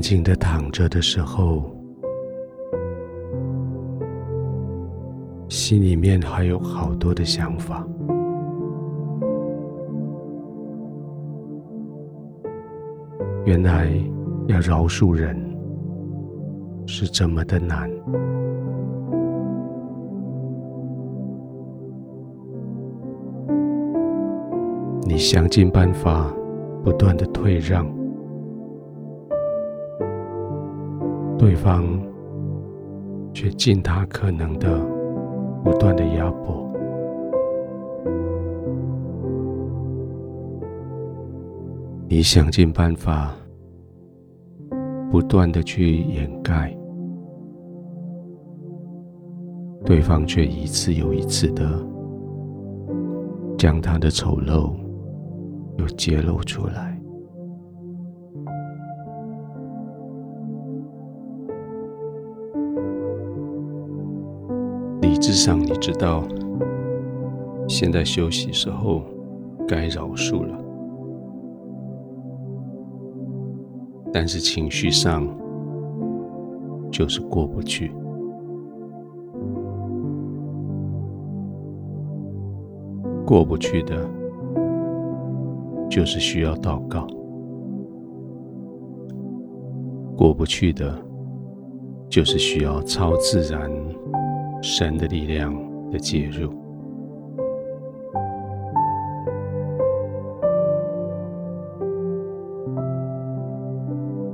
静的躺着的时候，心里面还有好多的想法。原来要饶恕人是这么的难。你想尽办法，不断的退让，对方却尽他可能的不断的压迫。你想尽办法，不断的去掩盖，对方却一次又一次的将他的丑陋又揭露出来。理智上你知道，现在休息时候该饶恕了。但是情绪上就是过不去，过不去的，就是需要祷告；过不去的，就是需要超自然神的力量的介入。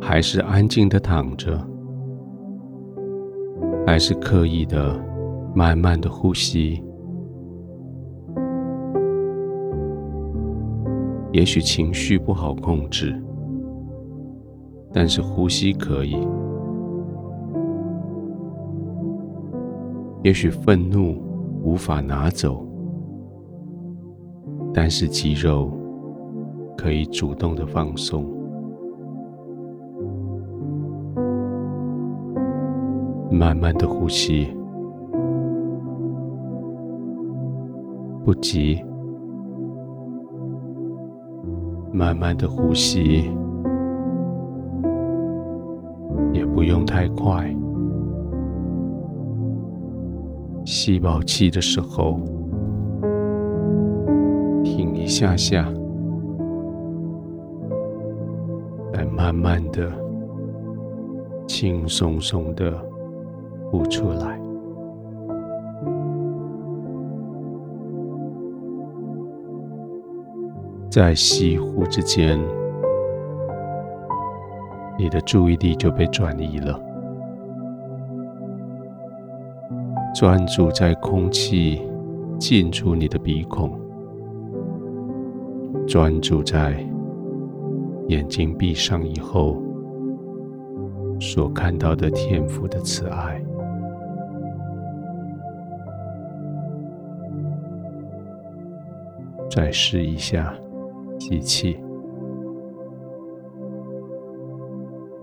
还是安静的躺着，还是刻意的慢慢的呼吸。也许情绪不好控制，但是呼吸可以。也许愤怒无法拿走，但是肌肉可以主动的放松。慢慢的呼吸，不急；慢慢的呼吸，也不用太快。吸饱气的时候，停一下下，再慢慢的、轻松松的。呼出来，在吸呼之间，你的注意力就被转移了，专注在空气进出你的鼻孔，专注在眼睛闭上以后所看到的天父的慈爱。再试一下，吸气，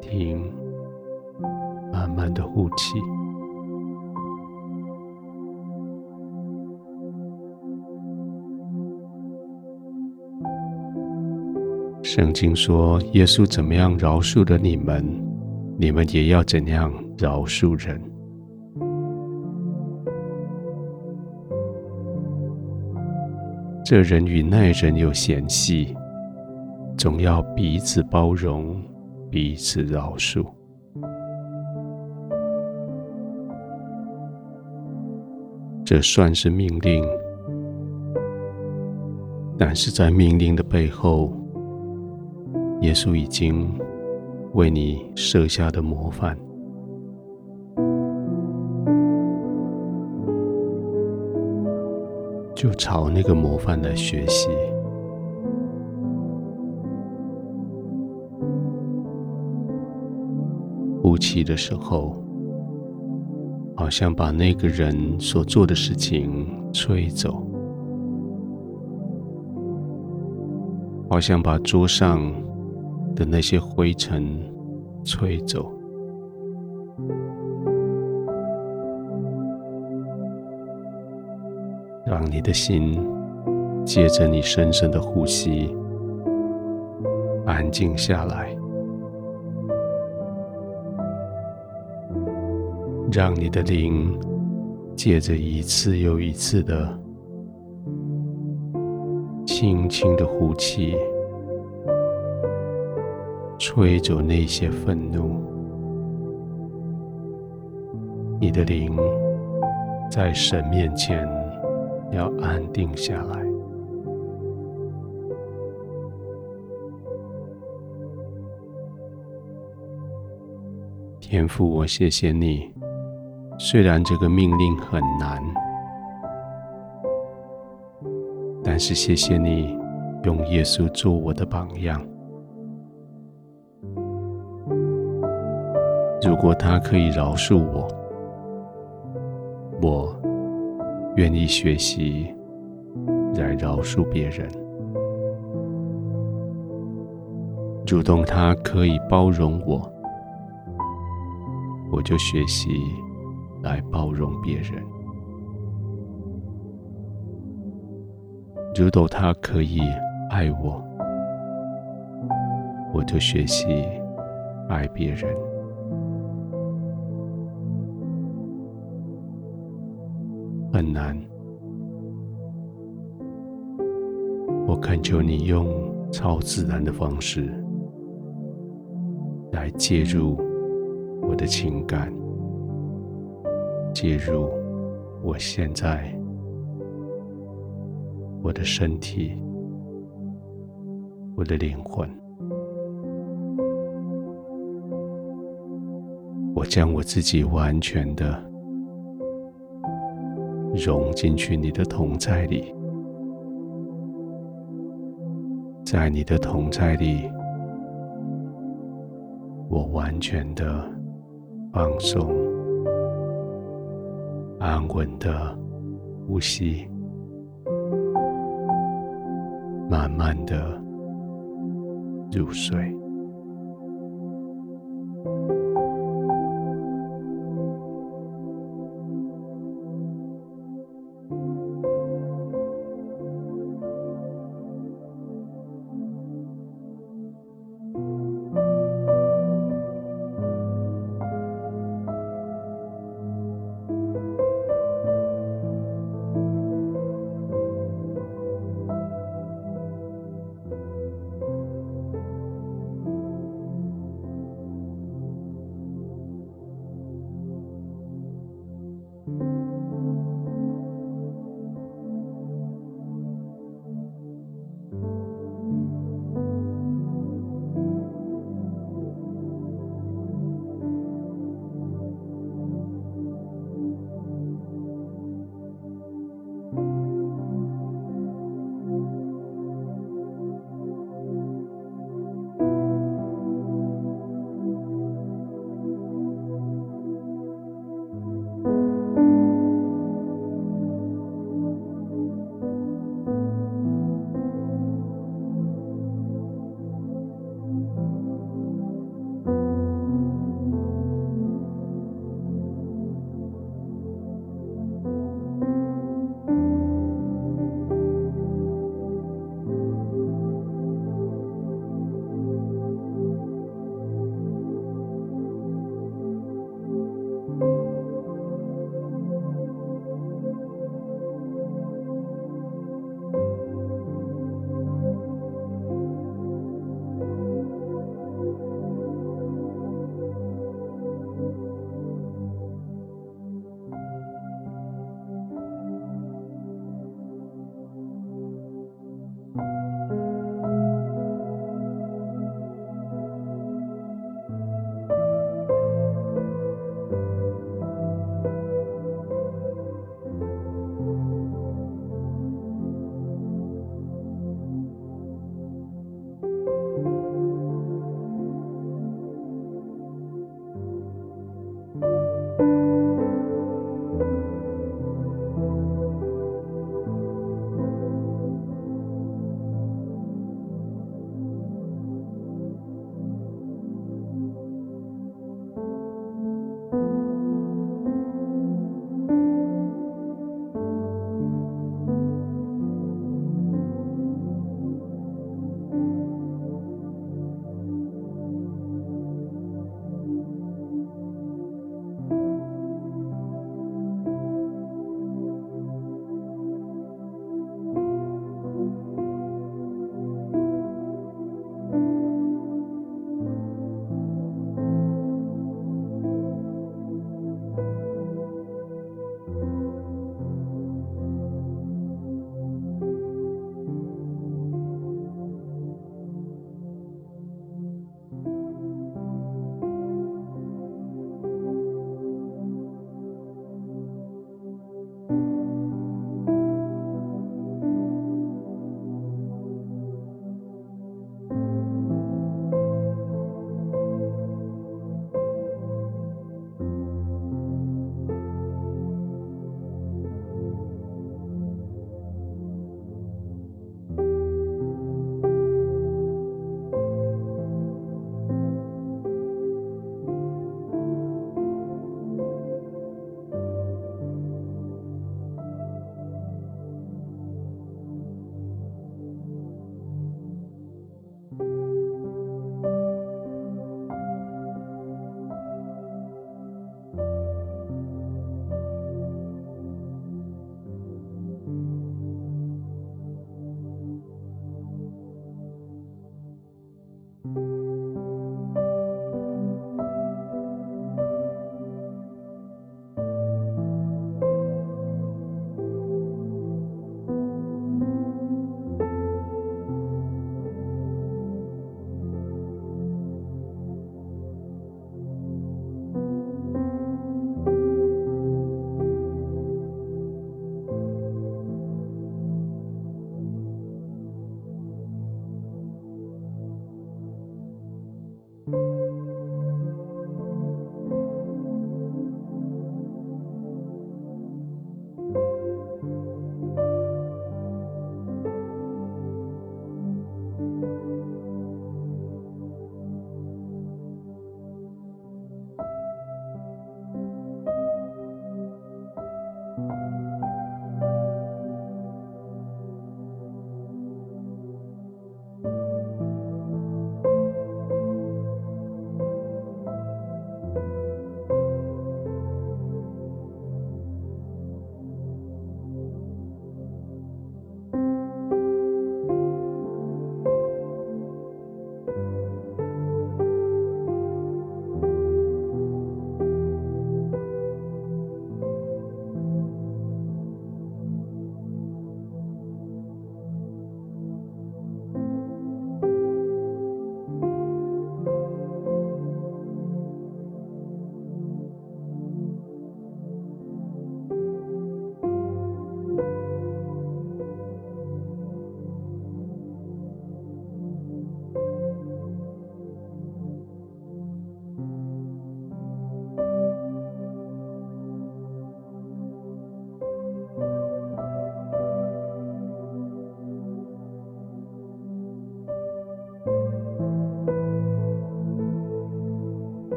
停，慢慢的呼气。圣经说，耶稣怎么样饶恕了你们，你们也要怎样饶恕人。这人与那人有嫌隙，总要彼此包容，彼此饶恕。这算是命令，但是在命令的背后，耶稣已经为你设下的模范。就朝那个模范来学习。呼气的时候，好像把那个人所做的事情吹走，好像把桌上的那些灰尘吹走。让你的心借着你深深的呼吸安静下来让你的灵借着一次又一次的轻轻的呼气吹走那些愤怒。你的灵在神面前要安定下来。天父，我谢谢你。虽然这个命令很难，但是谢谢你用耶稣做我的榜样。如果他可以饶恕我，我愿意学习来饶恕别人。主动他可以包容我，我就学习。来包容别人，如果他可以爱我，我就学习爱别人。很难，我恳求你用超自然的方式来介入我的情感。介入我现在，我的身体，我的灵魂，我将我自己完全的融进去你的同在里，在你的同在里，我完全的放松。安稳的呼吸，慢慢的入睡。